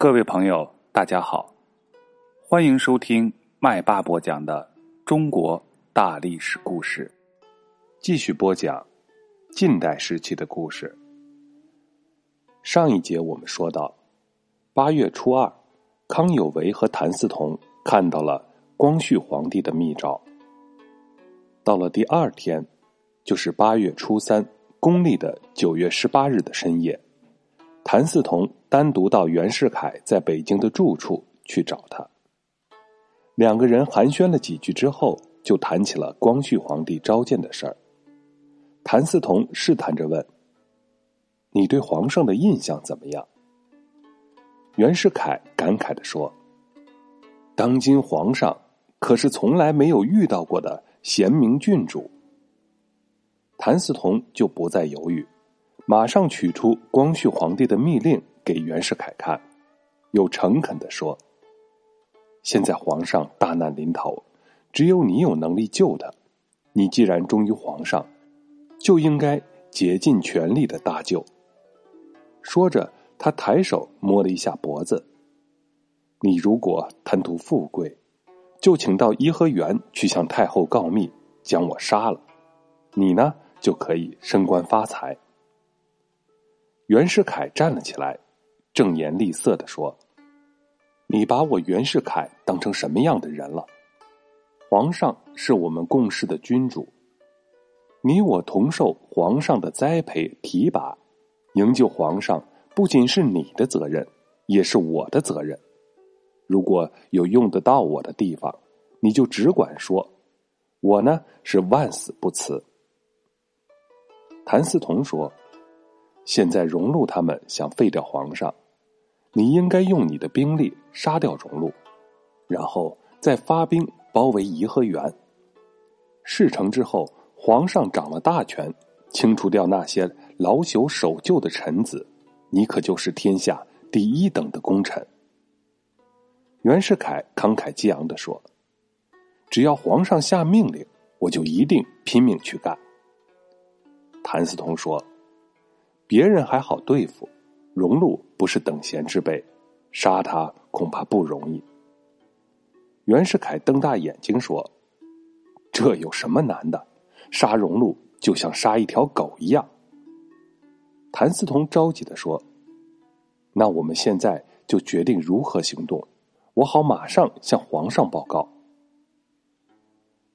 各位朋友，大家好，欢迎收听麦霸播讲的中国大历史故事。继续播讲近代时期的故事。上一节我们说到，八月初二，康有为和谭嗣同看到了光绪皇帝的密诏。到了第二天，就是八月初三，公历的九月十八日的深夜。谭嗣同单独到袁世凯在北京的住处去找他。两个人寒暄了几句之后，就谈起了光绪皇帝召见的事儿。谭嗣同试探着问：“你对皇上的印象怎么样？”袁世凯感慨的说：“当今皇上可是从来没有遇到过的贤明郡主。”谭嗣同就不再犹豫。马上取出光绪皇帝的密令给袁世凯看，又诚恳的说：“现在皇上大难临头，只有你有能力救他。你既然忠于皇上，就应该竭尽全力的搭救。”说着，他抬手摸了一下脖子：“你如果贪图富贵，就请到颐和园去向太后告密，将我杀了，你呢就可以升官发财。”袁世凯站了起来，正颜厉色的说：“你把我袁世凯当成什么样的人了？皇上是我们共事的君主，你我同受皇上的栽培提拔，营救皇上不仅是你的责任，也是我的责任。如果有用得到我的地方，你就只管说，我呢是万死不辞。”谭嗣同说。现在荣禄他们想废掉皇上，你应该用你的兵力杀掉荣禄，然后再发兵包围颐和园。事成之后，皇上掌了大权，清除掉那些老朽守旧的臣子，你可就是天下第一等的功臣。袁世凯慷慨激昂的说：“只要皇上下命令，我就一定拼命去干。”谭嗣同说。别人还好对付，荣禄不是等闲之辈，杀他恐怕不容易。袁世凯瞪大眼睛说：“这有什么难的？杀荣禄就像杀一条狗一样。”谭嗣同着急的说：“那我们现在就决定如何行动，我好马上向皇上报告。”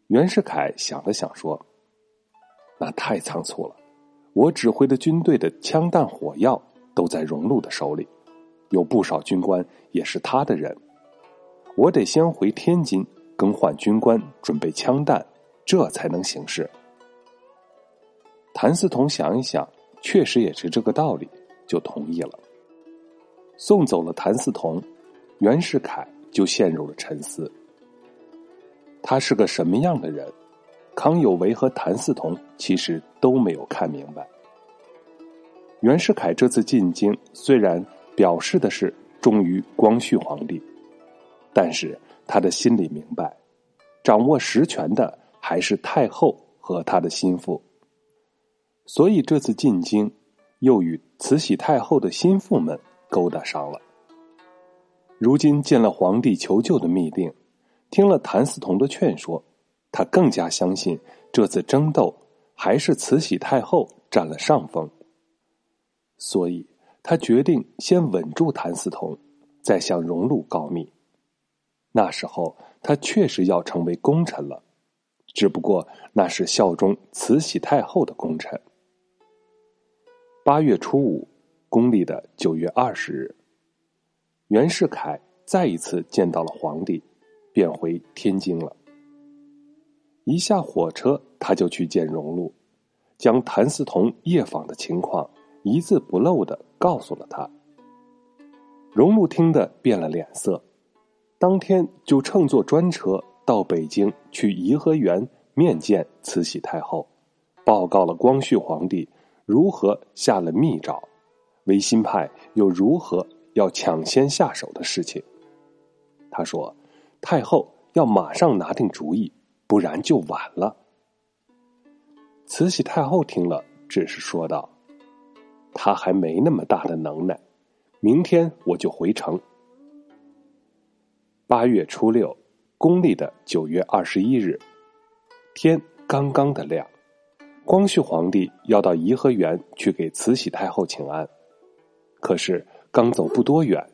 袁世凯想了想说：“那太仓促了。”我指挥的军队的枪弹火药都在荣禄的手里，有不少军官也是他的人。我得先回天津更换军官，准备枪弹，这才能行事。谭嗣同想一想，确实也是这个道理，就同意了。送走了谭嗣同，袁世凯就陷入了沉思。他是个什么样的人？康有为和谭嗣同其实都没有看明白。袁世凯这次进京，虽然表示的是忠于光绪皇帝，但是他的心里明白，掌握实权的还是太后和他的心腹。所以这次进京，又与慈禧太后的心腹们勾搭上了。如今见了皇帝求救的密令，听了谭嗣同的劝说。他更加相信这次争斗还是慈禧太后占了上风，所以他决定先稳住谭嗣同，再向荣禄告密。那时候他确实要成为功臣了，只不过那是效忠慈禧太后的功臣。八月初五，公历的九月二十日，袁世凯再一次见到了皇帝，便回天津了。一下火车，他就去见荣禄，将谭嗣同夜访的情况一字不漏的告诉了他。荣禄听得变了脸色，当天就乘坐专车到北京去颐和园面见慈禧太后，报告了光绪皇帝如何下了密诏，维新派又如何要抢先下手的事情。他说：“太后要马上拿定主意。”不然就晚了。慈禧太后听了，只是说道：“他还没那么大的能耐，明天我就回城八月初六，公历的九月二十一日，天刚刚的亮，光绪皇帝要到颐和园去给慈禧太后请安。可是刚走不多远，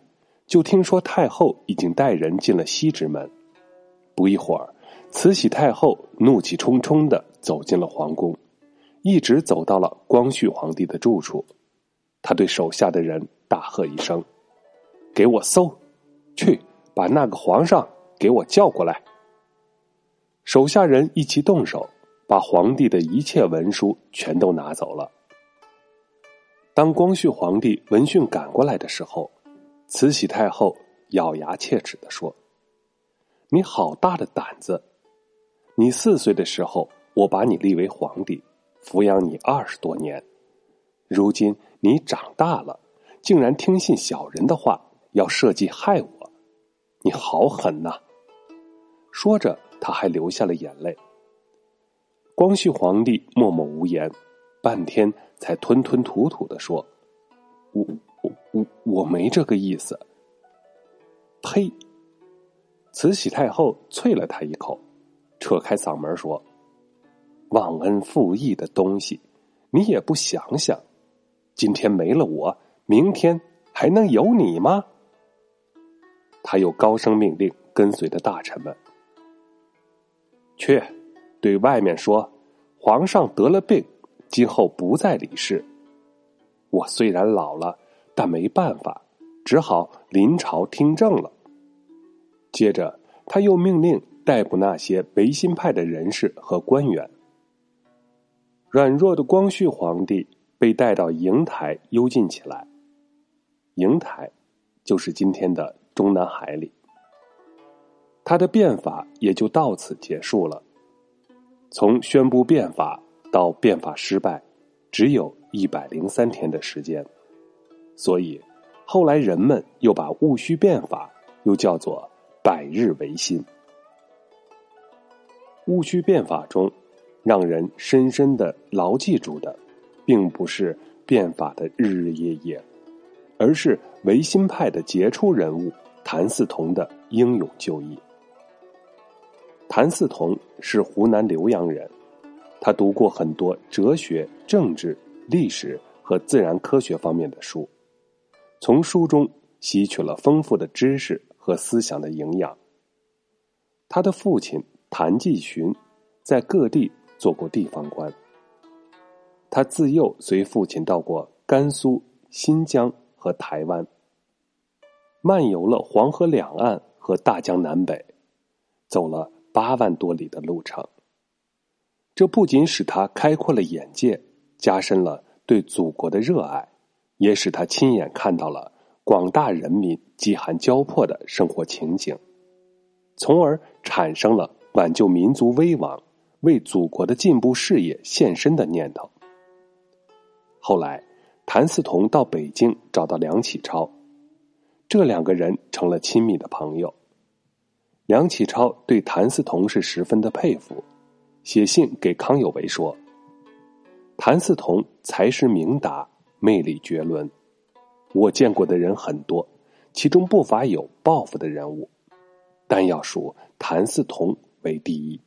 就听说太后已经带人进了西直门。不一会儿，慈禧太后怒气冲冲的走进了皇宫，一直走到了光绪皇帝的住处。他对手下的人大喝一声：“给我搜，去把那个皇上给我叫过来。”手下人一起动手，把皇帝的一切文书全都拿走了。当光绪皇帝闻讯赶过来的时候，慈禧太后咬牙切齿的说：“你好大的胆子！你四岁的时候，我把你立为皇帝，抚养你二十多年，如今你长大了，竟然听信小人的话，要设计害我，你好狠呐！”说着，他还流下了眼泪。光绪皇帝默默无言，半天。才吞吞吐吐的说：“我我我我没这个意思。”呸！慈禧太后啐了他一口，扯开嗓门说：“忘恩负义的东西，你也不想想，今天没了我，明天还能有你吗？”他又高声命令跟随的大臣们：“去，对外面说，皇上得了病。”今后不再理事。我虽然老了，但没办法，只好临朝听政了。接着，他又命令逮捕那些维新派的人士和官员。软弱的光绪皇帝被带到瀛台幽禁起来。瀛台，就是今天的中南海里。他的变法也就到此结束了。从宣布变法。到变法失败，只有一百零三天的时间，所以后来人们又把戊戌变法又叫做百日维新。戊戌变法中，让人深深的牢记住的，并不是变法的日日夜夜，而是维新派的杰出人物谭嗣同的英勇就义。谭嗣同是湖南浏阳人。他读过很多哲学、政治、历史和自然科学方面的书，从书中吸取了丰富的知识和思想的营养。他的父亲谭继寻在各地做过地方官。他自幼随父亲到过甘肃、新疆和台湾，漫游了黄河两岸和大江南北，走了八万多里的路程。这不仅使他开阔了眼界，加深了对祖国的热爱，也使他亲眼看到了广大人民饥寒交迫的生活情景，从而产生了挽救民族危亡、为祖国的进步事业献身的念头。后来，谭嗣同到北京找到梁启超，这两个人成了亲密的朋友。梁启超对谭嗣同是十分的佩服。写信给康有为说：“谭嗣同才识明达，魅力绝伦。我见过的人很多，其中不乏有抱负的人物，但要数谭嗣同为第一。”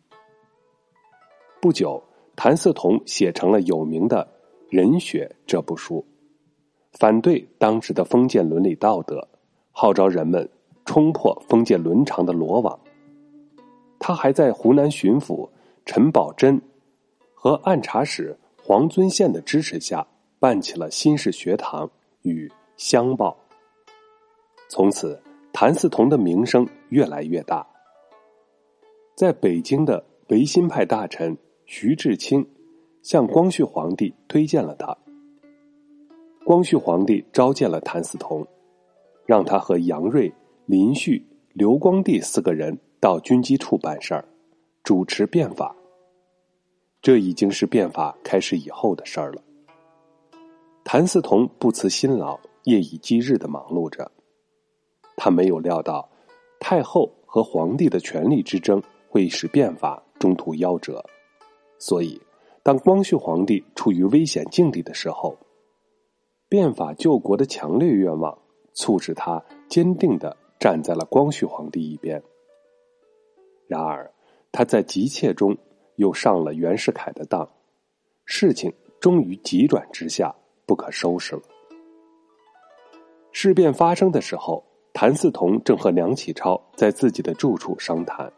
不久，谭嗣同写成了有名的《人学》这部书，反对当时的封建伦理道德，号召人们冲破封建伦常的罗网。他还在湖南巡抚。陈宝箴和按察使黄遵宪的支持下，办起了新式学堂与乡报。从此，谭嗣同的名声越来越大。在北京的维新派大臣徐志清向光绪皇帝推荐了他。光绪皇帝召见了谭嗣同，让他和杨锐、林旭、刘光第四个人到军机处办事儿。主持变法，这已经是变法开始以后的事儿了。谭嗣同不辞辛劳，夜以继日的忙碌着。他没有料到太后和皇帝的权力之争会使变法中途夭折，所以当光绪皇帝处于危险境地的时候，变法救国的强烈愿望促使他坚定的站在了光绪皇帝一边。然而，他在急切中又上了袁世凯的当，事情终于急转直下，不可收拾了。事变发生的时候，谭嗣同正和梁启超在自己的住处商谈。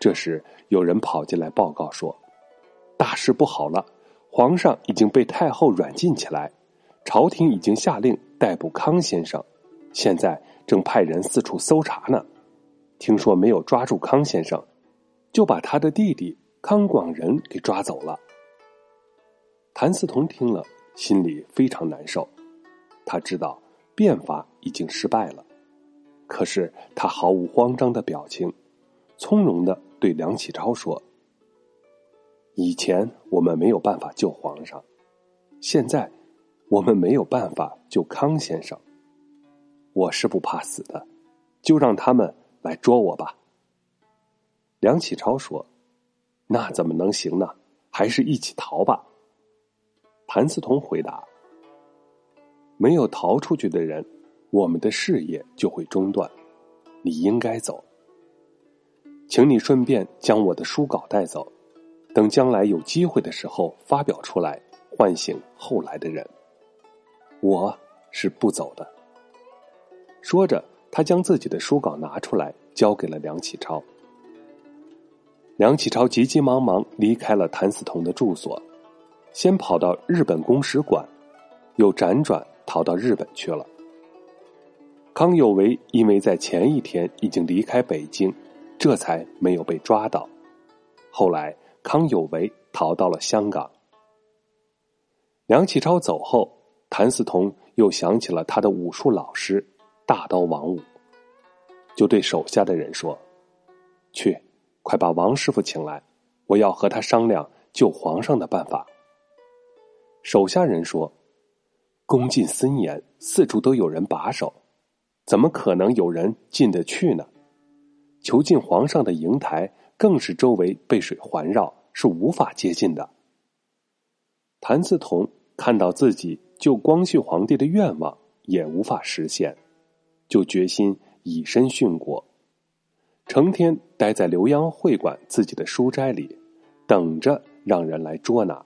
这时，有人跑进来报告说：“大事不好了，皇上已经被太后软禁起来，朝廷已经下令逮捕康先生，现在正派人四处搜查呢。听说没有抓住康先生，就把他的弟弟康广仁给抓走了。”谭嗣同听了，心里非常难受，他知道。变法已经失败了，可是他毫无慌张的表情，从容的对梁启超说：“以前我们没有办法救皇上，现在我们没有办法救康先生。我是不怕死的，就让他们来捉我吧。”梁启超说：“那怎么能行呢？还是一起逃吧。”谭嗣同回答。没有逃出去的人，我们的事业就会中断。你应该走，请你顺便将我的书稿带走，等将来有机会的时候发表出来，唤醒后来的人。我是不走的。说着，他将自己的书稿拿出来，交给了梁启超。梁启超急急忙忙离开了谭嗣同的住所，先跑到日本公使馆，又辗转。逃到日本去了。康有为因为在前一天已经离开北京，这才没有被抓到。后来，康有为逃到了香港。梁启超走后，谭嗣同又想起了他的武术老师大刀王五，就对手下的人说：“去，快把王师傅请来，我要和他商量救皇上的办法。”手下人说。宫禁森严，四处都有人把守，怎么可能有人进得去呢？囚禁皇上的瀛台更是周围被水环绕，是无法接近的。谭嗣同看到自己救光绪皇帝的愿望也无法实现，就决心以身殉国，成天待在浏阳会馆自己的书斋里，等着让人来捉拿。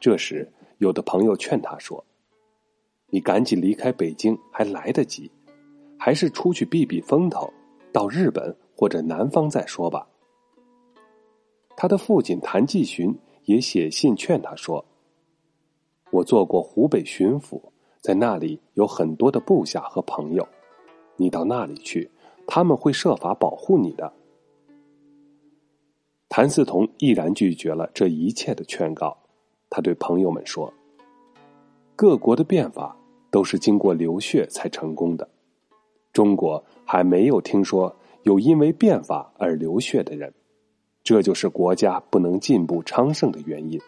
这时。有的朋友劝他说：“你赶紧离开北京还来得及，还是出去避避风头，到日本或者南方再说吧。”他的父亲谭继寻也写信劝他说：“我做过湖北巡抚，在那里有很多的部下和朋友，你到那里去，他们会设法保护你的。”谭嗣同毅然拒绝了这一切的劝告。他对朋友们说：“各国的变法都是经过流血才成功的，中国还没有听说有因为变法而流血的人，这就是国家不能进步昌盛的原因。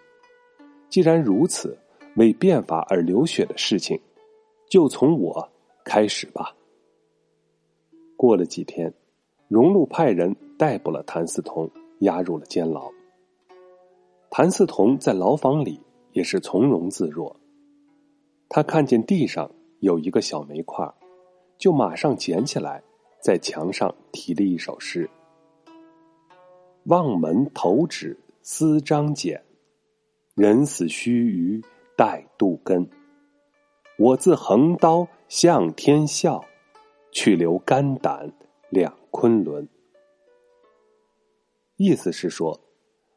既然如此，为变法而流血的事情，就从我开始吧。”过了几天，荣禄派人逮捕了谭嗣同，押入了监牢。谭嗣同在牢房里也是从容自若。他看见地上有一个小煤块，就马上捡起来，在墙上题了一首诗：“望门投止思张俭，人死须臾待杜根。我自横刀向天笑，去留肝胆两昆仑。”意思是说。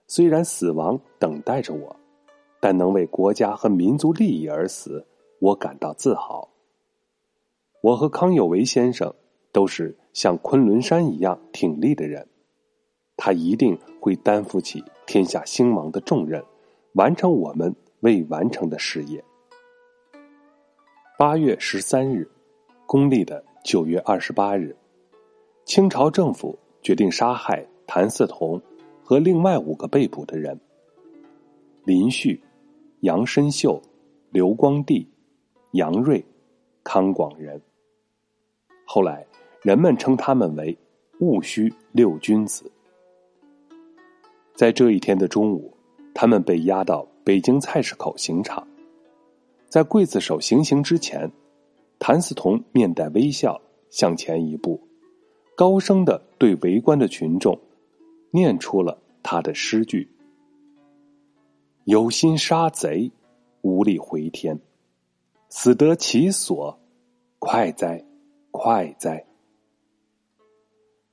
虽然死亡等待着我，但能为国家和民族利益而死，我感到自豪。我和康有为先生都是像昆仑山一样挺立的人，他一定会担负起天下兴亡的重任，完成我们未完成的事业。八月十三日，公历的九月二十八日，清朝政府决定杀害谭嗣同。和另外五个被捕的人：林旭、杨申秀、刘光第、杨锐、康广仁。后来人们称他们为“戊戌六君子”。在这一天的中午，他们被押到北京菜市口刑场。在刽子手行刑之前，谭嗣同面带微笑，向前一步，高声的对围观的群众念出了他的诗句：“有心杀贼，无力回天，死得其所，快哉，快哉！”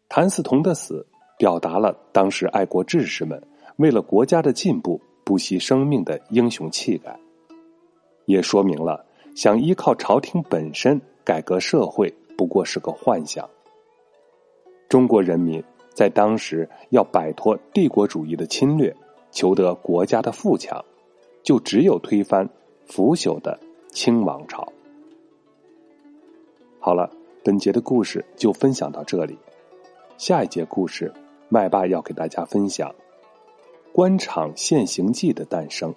谭嗣同的死，表达了当时爱国志士们为了国家的进步不惜生命的英雄气概，也说明了想依靠朝廷本身改革社会不过是个幻想。中国人民在当时要摆脱帝国主义的侵略，求得国家的富强，就只有推翻腐朽的清王朝。好了，本节的故事就分享到这里。下一节故事，麦霸要给大家分享《官场现形记》的诞生。